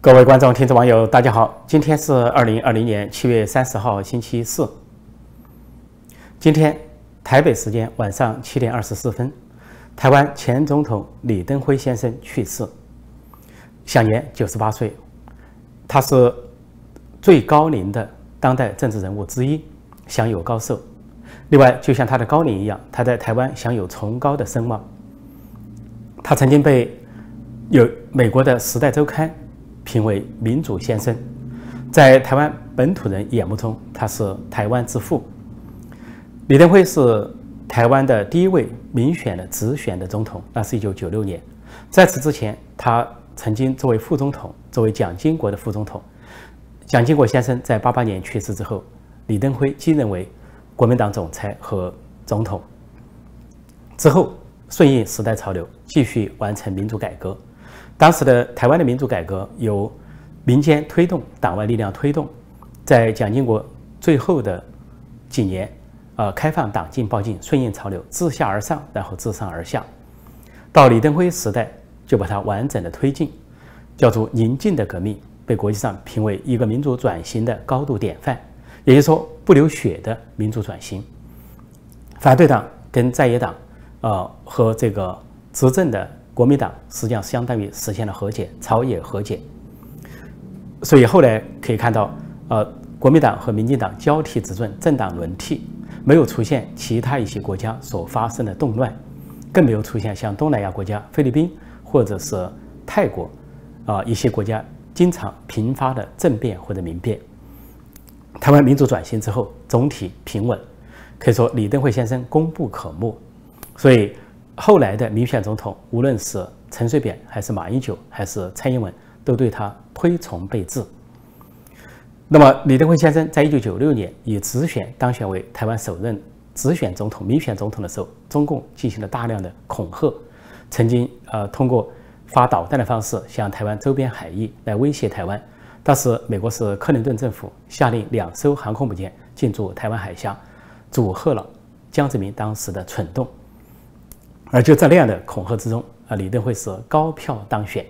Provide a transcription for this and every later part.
各位观众、听众、网友，大家好！今天是二零二零年七月三十号，星期四。今天台北时间晚上七点二十四分，台湾前总统李登辉先生去世，享年九十八岁。他是最高龄的当代政治人物之一，享有高寿。另外，就像他的高龄一样，他在台湾享有崇高的声望。他曾经被有美国的《时代周刊》评为“民主先生”，在台湾本土人眼目中，他是台湾之父。李登辉是台湾的第一位民选的直选的总统，那是一九九六年。在此之前，他曾经作为副总统，作为蒋经国的副总统。蒋经国先生在八八年去世之后，李登辉继任为国民党总裁和总统。之后顺应时代潮流，继续完成民主改革。当时的台湾的民主改革由民间推动，党外力量推动，在蒋经国最后的几年，呃，开放党禁报禁，顺应潮流，自下而上，然后自上而下。到李登辉时代，就把它完整的推进，叫做宁静的革命，被国际上评为一个民主转型的高度典范。也就是说，不流血的民主转型。反对党跟在野党，呃，和这个执政的。国民党实际上相当于实现了和解，朝野和解。所以后来可以看到，呃，国民党和民进党交替执政，政党轮替，没有出现其他一些国家所发生的动乱，更没有出现像东南亚国家菲律宾或者是泰国，啊，一些国家经常频发的政变或者民变。台湾民主转型之后总体平稳，可以说李登辉先生功不可没。所以。后来的民选总统，无论是陈水扁还是马英九还是蔡英文，都对他推崇备至。那么，李登辉先生在一九九六年以直选当选为台湾首任直选总统、民选总统的时候，中共进行了大量的恐吓，曾经呃通过发导弹的方式向台湾周边海域来威胁台湾。当时美国是克林顿政府下令两艘航空母舰进驻台湾海峡，阻吓了江泽民当时的蠢动。而就在那样的恐吓之中，啊，李登辉是高票当选。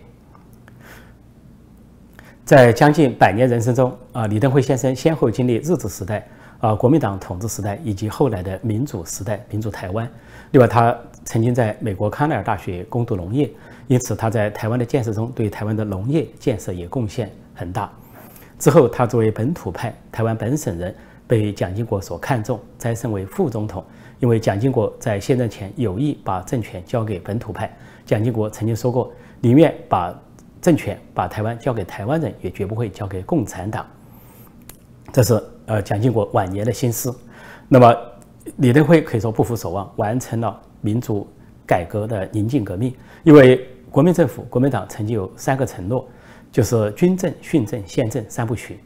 在将近百年人生中，啊，李登辉先生先后经历日治时代、啊国民党统治时代以及后来的民主时代、民主台湾。另外，他曾经在美国康奈尔大学攻读农业，因此他在台湾的建设中对台湾的农业建设也贡献很大。之后，他作为本土派台湾本省人，被蒋经国所看重，再升为副总统。因为蒋经国在卸任前有意把政权交给本土派，蒋经国曾经说过，宁愿把政权把台湾交给台湾人，也绝不会交给共产党。这是呃蒋经国晚年的心思。那么李登辉可以说不负所望，完成了民主改革的宁静革命。因为国民政府、国民党曾经有三个承诺，就是军政、训政、宪政三部曲。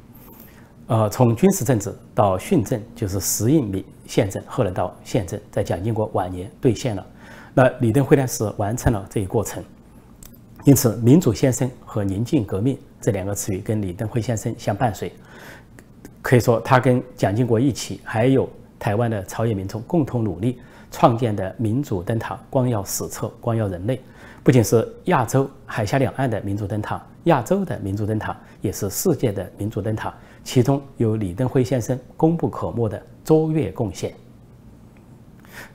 呃，从军事政治到训政，就是时应民宪政，后来到宪政，在蒋经国晚年兑现了。那李登辉呢是完成了这一过程。因此，民主先生和宁静革命这两个词语跟李登辉先生相伴随。可以说，他跟蒋经国一起，还有台湾的朝野民众共同努力创建的民主灯塔，光耀史册，光耀人类。不仅是亚洲海峡两岸的民主灯塔，亚洲的民主灯塔，也是世界的民主灯塔。其中有李登辉先生功不可没的卓越贡献。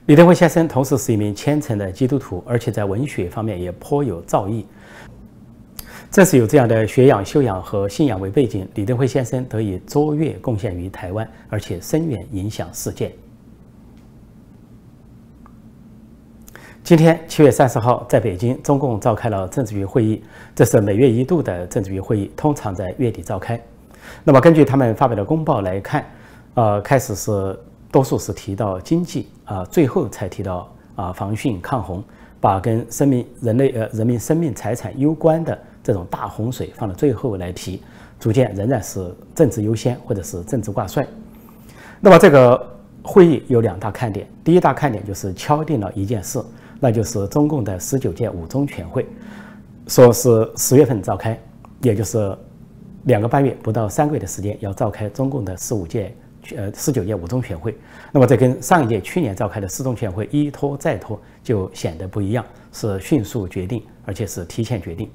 李登辉先生同时是一名虔诚的基督徒，而且在文学方面也颇有造诣。正是有这样的学养、修养和信仰为背景，李登辉先生得以卓越贡献于台湾，而且深远影响世界。今天七月三十号，在北京，中共召开了政治局会议，这是每月一度的政治局会议，通常在月底召开。那么根据他们发表的公报来看，呃，开始是多数是提到经济啊，最后才提到啊防汛抗洪，把跟生命、人类呃人民生命财产攸关的这种大洪水放到最后来提，逐渐仍然是政治优先或者是政治挂帅。那么这个会议有两大看点，第一大看点就是敲定了一件事，那就是中共的十九届五中全会，说是十月份召开，也就是。两个半月不到三个月的时间，要召开中共的十五届、呃十九届五中全会，那么这跟上一届去年召开的四中全会一拖再拖，就显得不一样，是迅速决定，而且是提前决定。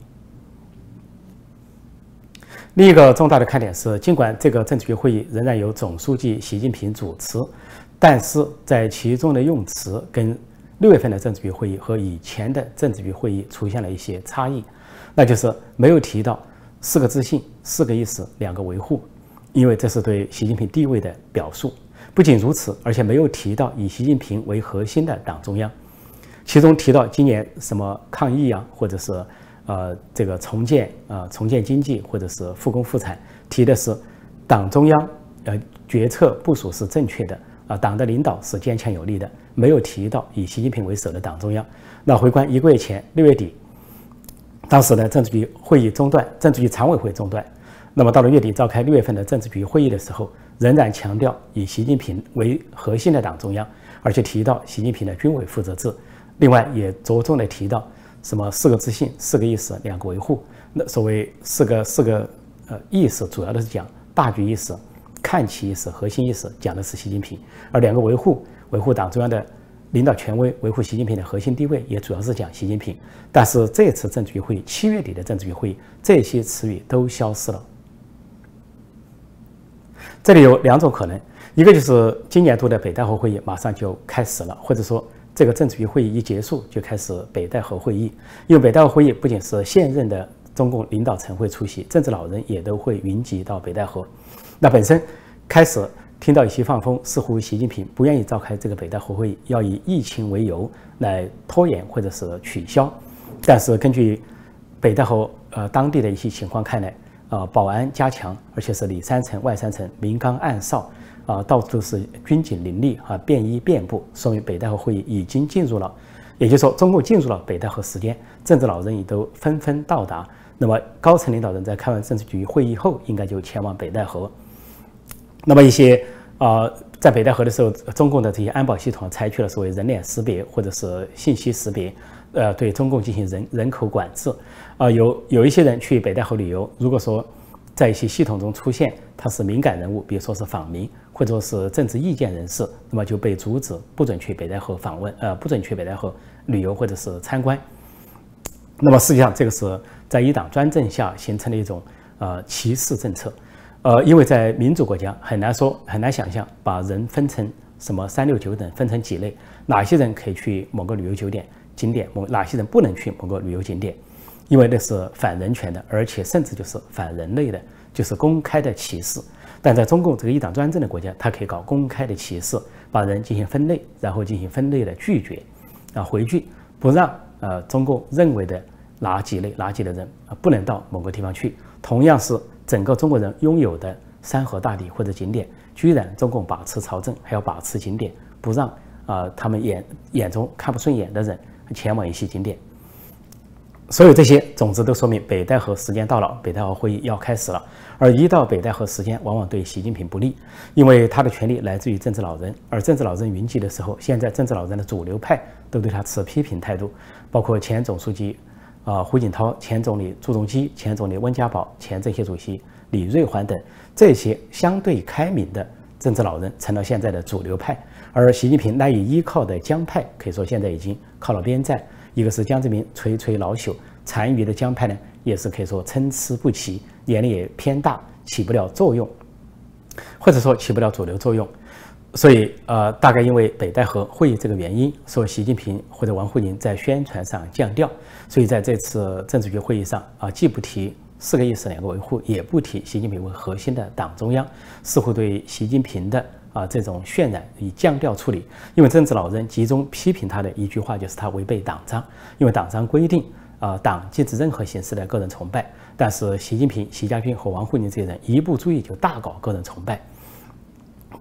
另一个重大的看点是，尽管这个政治局会议仍然由总书记习近平主持，但是在其中的用词跟六月份的政治局会议和以前的政治局会议出现了一些差异，那就是没有提到四个自信、四个意识、两个维护，因为这是对习近平地位的表述。不仅如此，而且没有提到以习近平为核心的党中央。其中提到今年什么抗疫啊，或者是呃这个重建啊重建经济，或者是复工复产，提的是党中央呃决策部署是正确的啊，党的领导是坚强有力的，没有提到以习近平为首的党中央。那回观一个月前六月底，当时的政治局会议中断，政治局常委会中断，那么到了月底召开六月份的政治局会议的时候，仍然强调以习近平为核心的党中央，而且提到习近平的军委负责制。另外也着重的提到什么四个自信、四个意识、两个维护。那所谓四个四个呃意识，主要的是讲大局意识、看齐意识、核心意识，讲的是习近平；而两个维护，维护党中央的领导权威，维护习近平的核心地位，也主要是讲习近平。但是这次政治局会议，七月底的政治局会议，这些词语都消失了。这里有两种可能，一个就是今年度的北戴河会议马上就开始了，或者说。这个政治局会议一结束，就开始北戴河会议。因为北戴河会议不仅是现任的中共领导层会出席，政治老人也都会云集到北戴河。那本身开始听到一些放风，似乎习近平不愿意召开这个北戴河会议，要以疫情为由来拖延或者是取消。但是根据北戴河呃当地的一些情况看来，呃保安加强，而且是里三层外三层，明岗暗哨。啊，到处都是军警林立啊，便衣遍布，说明北戴河会议已经进入了，也就是说，中共进入了北戴河时间，政治老人也都纷纷到达。那么，高层领导人在开完政治局会议后，应该就前往北戴河。那么，一些啊，在北戴河的时候，中共的这些安保系统采取了所谓人脸识别或者是信息识别，呃，对中共进行人人口管制。啊，有有一些人去北戴河旅游，如果说在一些系统中出现他是敏感人物，比如说是访民。或者是政治意见人士，那么就被阻止，不准去北戴河访问，呃，不准去北戴河旅游或者是参观。那么实际上，这个是在一党专政下形成的一种呃歧视政策，呃，因为在民主国家很难说很难想象把人分成什么三六九等，分成几类，哪些人可以去某个旅游酒店景点，某哪些人不能去某个旅游景点，因为那是反人权的，而且甚至就是反人类的，就是公开的歧视。但在中共这个一党专政的国家，他可以搞公开的歧视，把人进行分类，然后进行分类的拒绝，啊回拒，不让呃中共认为的哪几类哪几类人啊不能到某个地方去。同样是整个中国人拥有的山河大地或者景点，居然中共把持朝政，还要把持景点，不让啊他们眼眼中看不顺眼的人前往一些景点。所有这些总之都说明北戴河时间到了，北戴河会议要开始了。而一到北戴河时间，往往对习近平不利，因为他的权力来自于政治老人，而政治老人云集的时候，现在政治老人的主流派都对他持批评态度，包括前总书记啊胡锦涛、前总理朱镕基、前总理温家宝、前政协主席李瑞环等这些相对开明的政治老人成了现在的主流派，而习近平赖以依靠的江派，可以说现在已经靠了边站，一个是江泽民垂垂老朽，残余的江派呢，也是可以说参差不齐。年龄也偏大，起不了作用，或者说起不了主流作用，所以呃，大概因为北戴河会议这个原因，说习近平或者王沪宁在宣传上降调，所以在这次政治局会议上啊，既不提四个意思两个维护，也不提习近平为核心的党中央，似乎对习近平的啊这种渲染以降调处理。因为政治老人集中批评他的一句话就是他违背党章，因为党章规定啊，党禁止任何形式的个人崇拜。但是习近平、习家军和王沪宁这些人一不注意就大搞个人崇拜，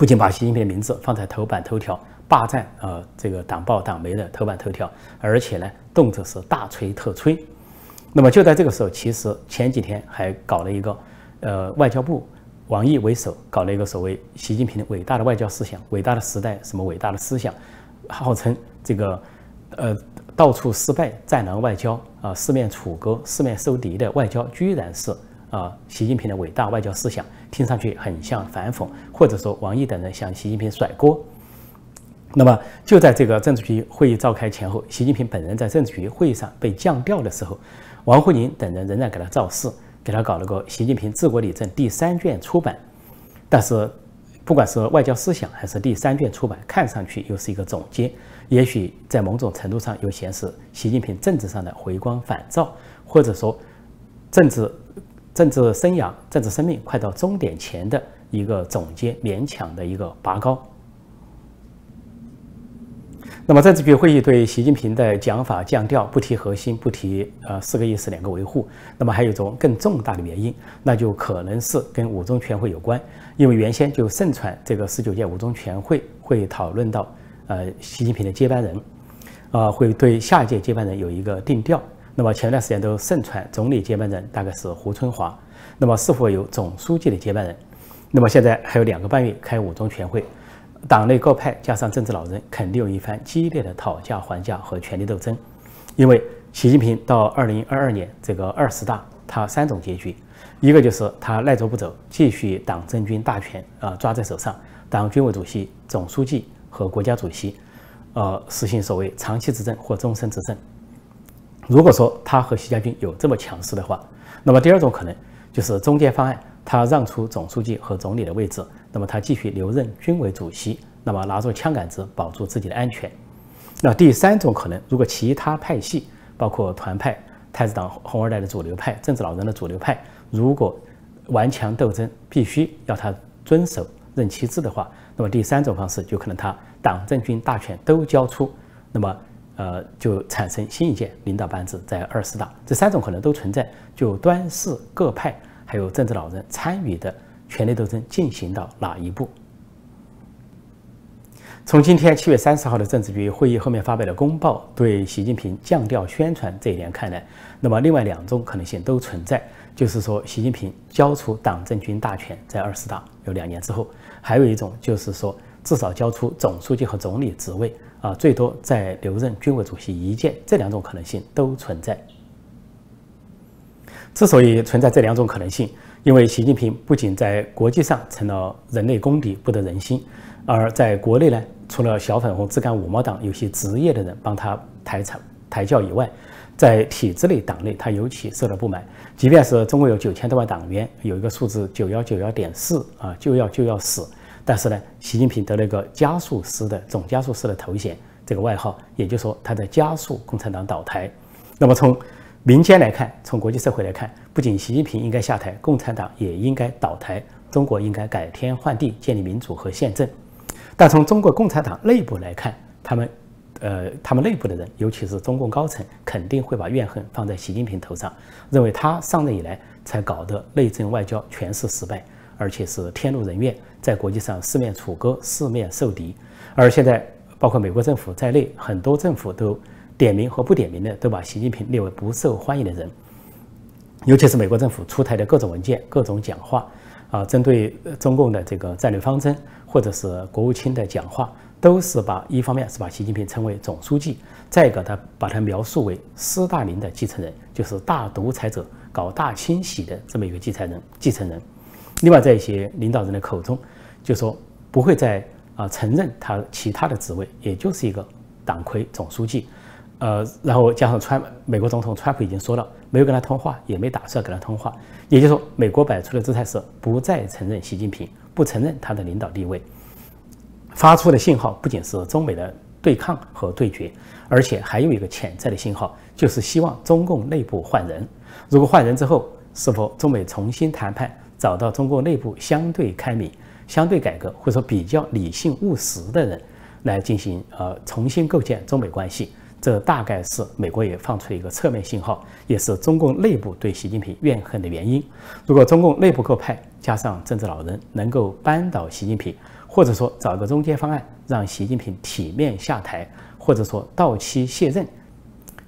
不仅把习近平的名字放在头版头条，霸占呃这个党报党媒的头版头条，而且呢动辄是大吹特吹。那么就在这个时候，其实前几天还搞了一个，呃外交部王毅为首搞了一个所谓习近平的伟大的外交思想、伟大的时代什么伟大的思想，号称这个呃。到处失败战狼外交啊，四面楚歌、四面受敌的外交，居然是啊习近平的伟大外交思想，听上去很像反讽，或者说王毅等人向习近平甩锅。那么就在这个政治局会议召开前后，习近平本人在政治局会议上被降调的时候，王沪宁等人仍然给他造势，给他搞了个《习近平治国理政》第三卷出版，但是不管是外交思想还是第三卷出版，看上去又是一个总结，也许在某种程度上又显示习近平政治上的回光返照，或者说政治政治生涯、政治生命快到终点前的一个总结，勉强的一个拔高。那么，政治局会议对习近平的讲法降调，不提核心，不提呃四个意思、两个维护。那么还有一种更重大的原因，那就可能是跟五中全会有关。因为原先就盛传这个十九届五中全会会讨论到呃习近平的接班人，啊会对下一届接班人有一个定调。那么前段时间都盛传总理接班人大概是胡春华，那么是否有总书记的接班人？那么现在还有两个半月开五中全会。党内各派加上政治老人，肯定有一番激烈的讨价还价和权力斗争。因为习近平到二零二二年这个二十大，他三种结局：一个就是他赖着不走，继续党政军大权啊抓在手上，党军委主席、总书记和国家主席，呃，实行所谓长期执政或终身执政。如果说他和习家军有这么强势的话，那么第二种可能就是中间方案，他让出总书记和总理的位置。那么他继续留任军委主席，那么拿着枪杆子保住自己的安全。那第三种可能，如果其他派系，包括团派、太子党、红二代的主流派、政治老人的主流派，如果顽强斗争，必须要他遵守任期制的话，那么第三种方式就可能他党政军大权都交出，那么呃就产生新一届领导班子在二十大。这三种可能都存在，就端视各派还有政治老人参与的。权力斗争进行到哪一步？从今天七月三十号的政治局会议后面发表的公报对习近平降调宣传这一点看来，那么另外两种可能性都存在，就是说习近平交出党政军大权在二十大有两年之后，还有一种就是说至少交出总书记和总理职位啊，最多再留任军委主席一届，这两种可能性都存在。之所以存在这两种可能性，因为习近平不仅在国际上成了人类公敌，不得人心，而在国内呢，除了小粉红、自干五毛党有些职业的人帮他抬场抬轿以外，在体制内、党内，他尤其受到不满。即便是中国有九千多万党员，有一个数字九幺九幺点四啊，就要就要死。但是呢，习近平得了一个加速师的总加速师的头衔，这个外号，也就是说他在加速共产党倒台。那么从民间来看，从国际社会来看，不仅习近平应该下台，共产党也应该倒台，中国应该改天换地，建立民主和宪政。但从中国共产党内部来看，他们，呃，他们内部的人，尤其是中共高层，肯定会把怨恨放在习近平头上，认为他上任以来才搞得内政外交全是失败，而且是天怒人怨，在国际上四面楚歌，四面受敌。而现在，包括美国政府在内，很多政府都。点名和不点名的都把习近平列为不受欢迎的人，尤其是美国政府出台的各种文件、各种讲话，啊，针对中共的这个战略方针，或者是国务卿的讲话，都是把一方面是把习近平称为总书记，再一个他把他描述为斯大林的继承人，就是大独裁者搞大清洗的这么一个继承人。继承人，另外在一些领导人的口中，就说不会再啊承认他其他的职位，也就是一个党魁总书记。呃，然后加上川美国总统川普已经说了，没有跟他通话，也没打算跟他通话。也就是说，美国摆出的姿态是不再承认习近平，不承认他的领导地位。发出的信号不仅是中美的对抗和对决，而且还有一个潜在的信号，就是希望中共内部换人。如果换人之后，是否中美重新谈判，找到中国内部相对开明、相对改革或者说比较理性务实的人来进行呃重新构建中美关系？这大概是美国也放出了一个侧面信号，也是中共内部对习近平怨恨的原因。如果中共内部各派加上政治老人能够扳倒习近平，或者说找个中间方案让习近平体面下台，或者说到期卸任，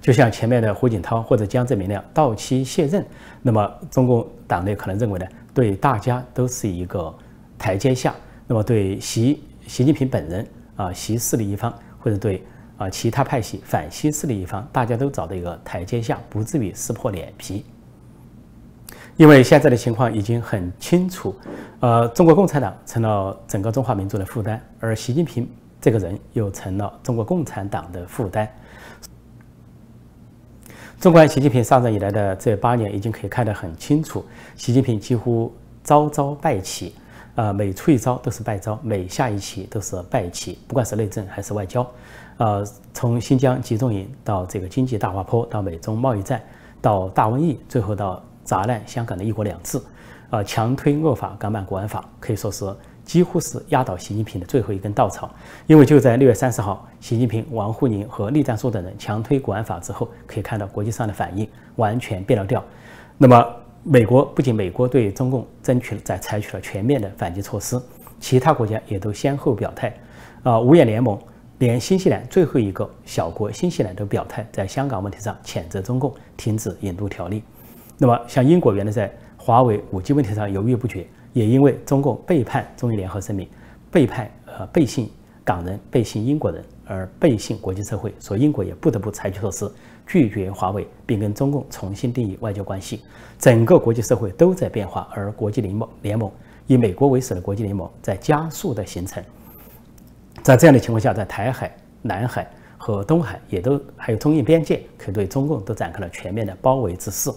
就像前面的胡锦涛或者江泽民那样到期卸任，那么中共党内可能认为呢，对大家都是一个台阶下。那么对习习近平本人啊，习势力一方或者对。啊，其他派系反西势力一方，大家都找到一个台阶下，不至于撕破脸皮。因为现在的情况已经很清楚，呃，中国共产党成了整个中华民族的负担，而习近平这个人又成了中国共产党的负担。纵观习近平上任以来的这八年，已经可以看得很清楚，习近平几乎招招败棋，呃，每出一招都是败招，每下一棋都是败棋，不管是内政还是外交，呃，从新疆集中营到这个经济大滑坡，到美中贸易战，到大瘟疫，最后到砸烂香港的一国两制，呃，强推恶法，港版国安法，可以说是。几乎是压倒习近平的最后一根稻草，因为就在六月三十号，习近平、王沪宁和栗战书等人强推国安法之后，可以看到国际上的反应完全变了调。那么，美国不仅美国对中共争取在采取了全面的反击措施，其他国家也都先后表态。啊，五眼联盟，连新西兰最后一个小国新西兰都表态，在香港问题上谴责中共停止引渡条例。那么，像英国原来在华为五 G 问题上犹豫不决。也因为中共背叛中英联合声明，背叛呃背信港人、背信英国人而背信国际社会，所以英国也不得不采取措施拒绝华为，并跟中共重新定义外交关系。整个国际社会都在变化，而国际联盟联盟以美国为首的国际联盟在加速的形成。在这样的情况下，在台海、南海和东海也都还有中印边界，可对中共都展开了全面的包围之势。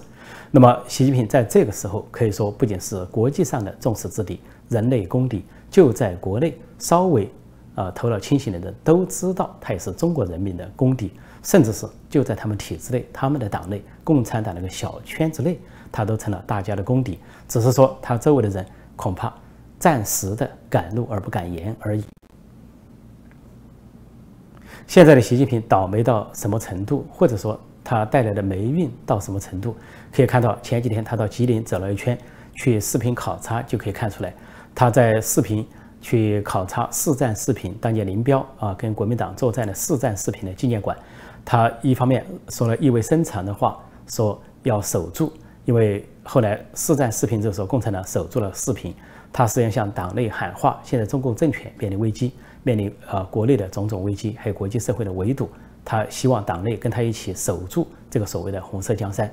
那么，习近平在这个时候可以说不仅是国际上的众矢之的，人类公敌，就在国内稍微啊头脑清醒的人都知道，他也是中国人民的公敌，甚至是就在他们体制内、他们的党内、共产党那个小圈子内，他都成了大家的公敌。只是说他周围的人恐怕暂时的敢怒而不敢言而已。现在的习近平倒霉到什么程度，或者说？他带来的霉运到什么程度？可以看到前几天他到吉林走了一圈，去视频考察就可以看出来。他在视频去考察四战视频当年林彪啊跟国民党作战的四战视频的纪念馆。他一方面说了意味深长的话，说要守住，因为后来四战视频这时候共产党守住了视频，他实际上向党内喊话：现在中共政权面临危机，面临呃国内的种种危机，还有国际社会的围堵。他希望党内跟他一起守住这个所谓的红色江山。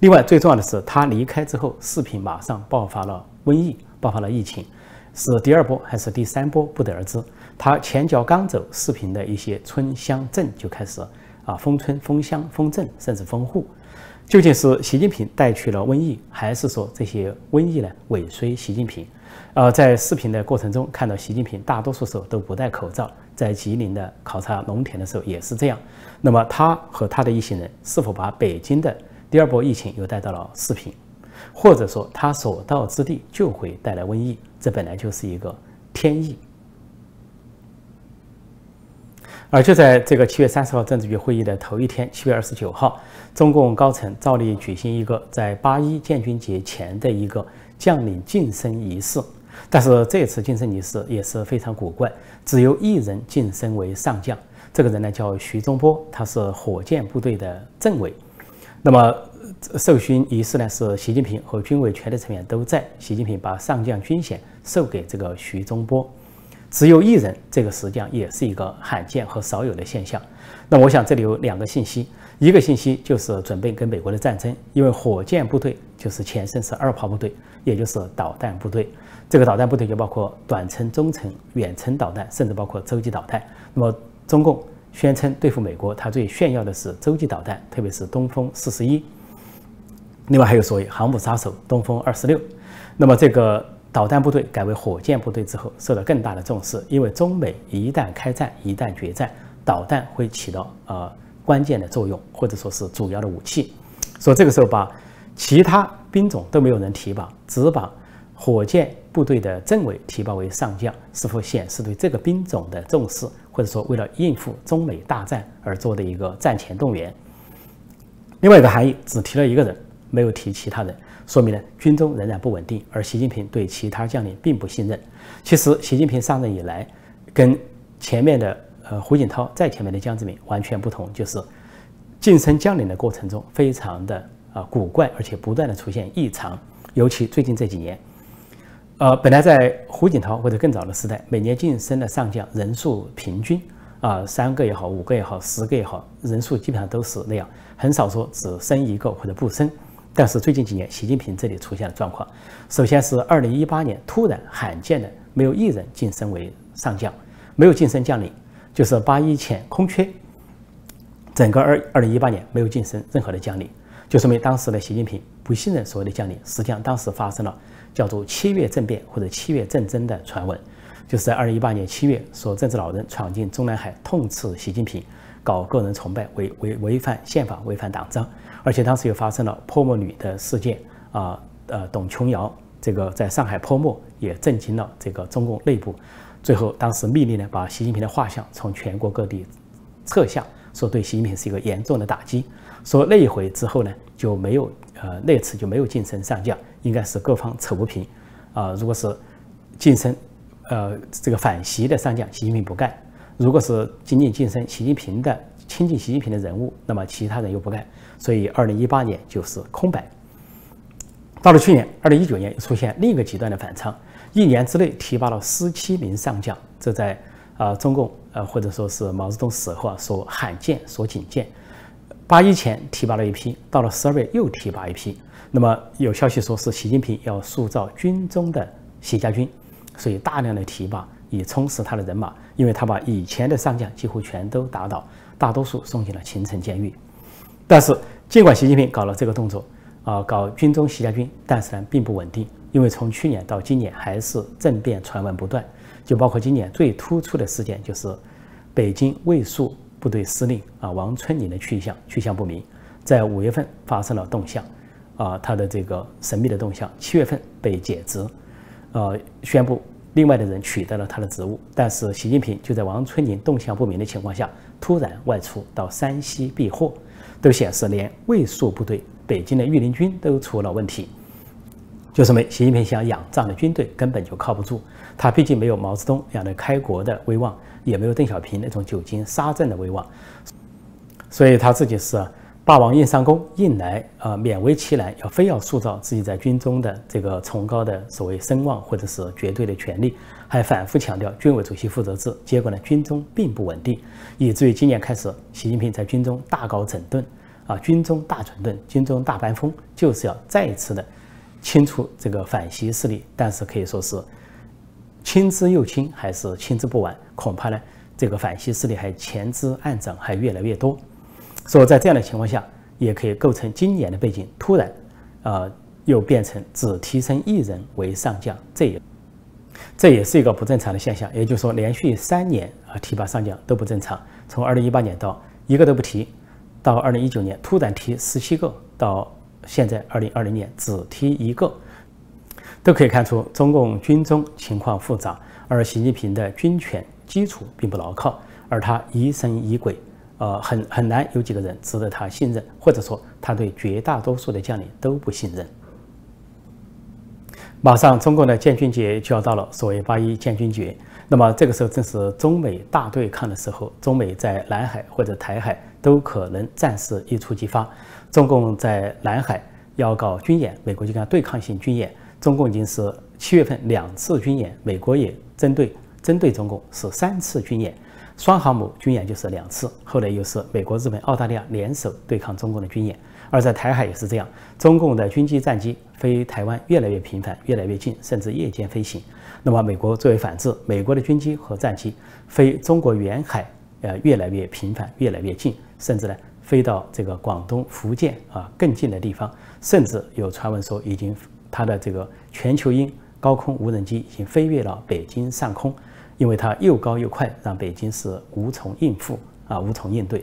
另外，最重要的是，他离开之后，视频马上爆发了瘟疫，爆发了疫情，是第二波还是第三波，不得而知。他前脚刚走，视频的一些村乡镇就开始啊封村、封乡、封镇，甚至封户。究竟是习近平带去了瘟疫，还是说这些瘟疫呢尾随习近平？呃，在视频的过程中看到习近平大多数时候都不戴口罩。在吉林的考察农田的时候也是这样，那么他和他的一行人是否把北京的第二波疫情又带到了四平，或者说他所到之地就会带来瘟疫，这本来就是一个天意。而就在这个七月三十号政治局会议的头一天，七月二十九号，中共高层照例举行一个在八一建军节前的一个将领晋升仪式。但是这次晋升仪式也是非常古怪，只有一人晋升为上将，这个人呢叫徐忠波，他是火箭部队的政委。那么授勋仪式呢是习近平和军委全体成员都在，习近平把上将军衔授给这个徐忠波，只有一人，这个实际上也是一个罕见和少有的现象。那我想这里有两个信息，一个信息就是准备跟美国的战争，因为火箭部队就是前身是二炮部队，也就是导弹部队。这个导弹部队就包括短程、中程、远程导弹，甚至包括洲际导弹。那么，中共宣称对付美国，它最炫耀的是洲际导弹，特别是东风四十一。另外还有所谓航母杀手东风二十六。那么，这个导弹部队改为火箭部队之后，受到更大的重视，因为中美一旦开战、一旦决战，导弹会起到呃关键的作用，或者说是主要的武器。所以这个时候把其他兵种都没有人提拔，只把火箭。部队的政委提拔为上将，是否显示对这个兵种的重视，或者说为了应付中美大战而做的一个战前动员？另外一个含义，只提了一个人，没有提其他人，说明呢军中仍然不稳定，而习近平对其他将领并不信任。其实，习近平上任以来，跟前面的呃胡锦涛在前面的江泽民完全不同，就是晋升将领的过程中非常的啊古怪，而且不断的出现异常，尤其最近这几年。呃，本来在胡锦涛或者更早的时代，每年晋升的上将人数平均啊，三个也好，五个也好，十个也好，人数基本上都是那样，很少说只升一个或者不升。但是最近几年，习近平这里出现了状况。首先是二零一八年突然罕见的没有一人晋升为上将，没有晋升将领，就是八一前空缺。整个二二零一八年没有晋升任何的将领，就说明当时的习近平不信任所谓的将领。实际上，当时发生了叫做“七月政变”或者“七月政争”的传闻，就是在二零一八年七月，说政治老人闯进中南海，痛斥习近平搞个人崇拜，违违违反宪法，违反党章。而且当时又发生了泼墨女的事件啊，呃，董琼瑶这个在上海泼墨，也震惊了这个中共内部。最后，当时密令呢，把习近平的画像从全国各地撤下。说对习近平是一个严重的打击。说那一回之后呢，就没有呃那次就没有晋升上将，应该是各方扯不平啊。如果是晋升呃这个反习的上将，习近平不干；如果是仅仅晋升习近平的亲近习近平的人物，那么其他人又不干。所以二零一八年就是空白。到了去年二零一九年，又出现另一个极端的反常，一年之内提拔了十七名上将，这在啊中共。呃，或者说是毛泽东死后啊，所罕见、所仅见。八一前提拔了一批，到了十二月又提拔一批。那么有消息说是习近平要塑造军中的习家军，所以大量的提拔以充实他的人马，因为他把以前的上将几乎全都打倒，大多数送进了秦城监狱。但是尽管习近平搞了这个动作啊，搞军中习家军，但是呢并不稳定，因为从去年到今年还是政变传闻不断。就包括今年最突出的事件，就是北京卫戍部队司令啊王春林的去向去向不明，在五月份发生了动向，啊他的这个神秘的动向，七月份被解职，呃宣布另外的人取代了他的职务，但是习近平就在王春林动向不明的情况下，突然外出到山西避祸，都显示连卫戍部队北京的御林军都出了问题。就是没习近平想仰仗的军队根本就靠不住，他毕竟没有毛泽东那样的开国的威望，也没有邓小平那种久经沙阵的威望，所以他自己是霸王硬上弓，硬来啊，勉为其难，要非要塑造自己在军中的这个崇高的所谓声望或者是绝对的权力，还反复强调军委主席负责制，结果呢，军中并不稳定，以至于今年开始，习近平在军中大搞整顿，啊，军中大整顿，军中大班风，就是要再一次的。清除这个反习势力，但是可以说是清之又清，还是清之不完。恐怕呢，这个反习势力还前之暗长，还越来越多。所以在这样的情况下，也可以构成今年的背景突然，呃，又变成只提升一人为上将，这也这也是一个不正常的现象。也就是说，连续三年啊提拔上将都不正常。从二零一八年到一个都不提，到二零一九年突然提十七个，到。现在二零二零年只提一个，都可以看出中共军中情况复杂，而习近平的军权基础并不牢靠，而他疑神疑鬼，呃，很很难有几个人值得他信任，或者说他对绝大多数的将领都不信任。马上中共的建军节就要到了，所谓八一建军节，那么这个时候正是中美大对抗的时候，中美在南海或者台海都可能战事一触即发。中共在南海要搞军演，美国就跟他对抗性军演。中共已经是七月份两次军演，美国也针对针对中共是三次军演，双航母军演就是两次，后来又是美国、日本、澳大利亚联手对抗中共的军演。而在台海也是这样，中共的军机、战机飞台湾越来越频繁、越来越近，甚至夜间飞行。那么美国作为反制，美国的军机和战机飞中国远海，呃，越来越频繁、越来越近，甚至呢。飞到这个广东、福建啊更近的地方，甚至有传闻说，已经它的这个全球鹰高空无人机已经飞越了北京上空，因为它又高又快，让北京是无从应付啊，无从应对。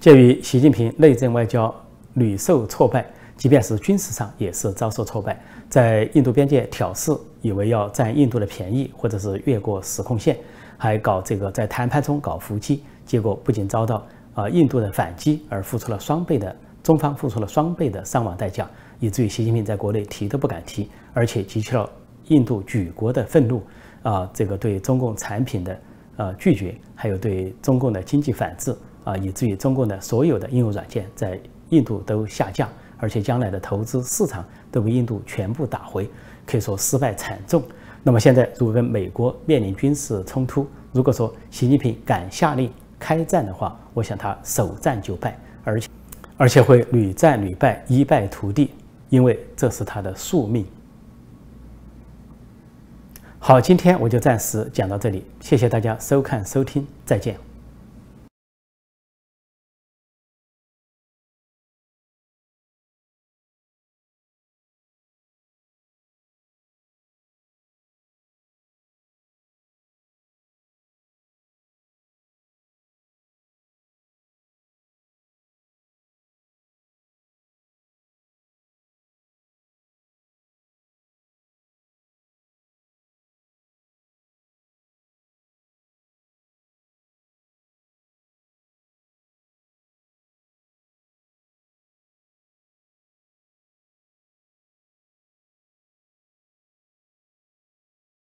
鉴于习近平内政外交屡受挫败，即便是军事上也是遭受挫败，在印度边界挑事，以为要占印度的便宜，或者是越过时空线，还搞这个在谈判中搞伏击。结果不仅遭到啊印度的反击，而付出了双倍的中方付出了双倍的伤亡代价，以至于习近平在国内提都不敢提，而且激起了印度举国的愤怒啊，这个对中共产品的呃拒绝，还有对中共的经济反制啊，以至于中共的所有的应用软件在印度都下降，而且将来的投资市场都被印度全部打回，可以说失败惨重。那么现在如果跟美国面临军事冲突，如果说习近平敢下令，开战的话，我想他首战就败，而且而且会屡战屡败，一败涂地，因为这是他的宿命。好，今天我就暂时讲到这里，谢谢大家收看收听，再见。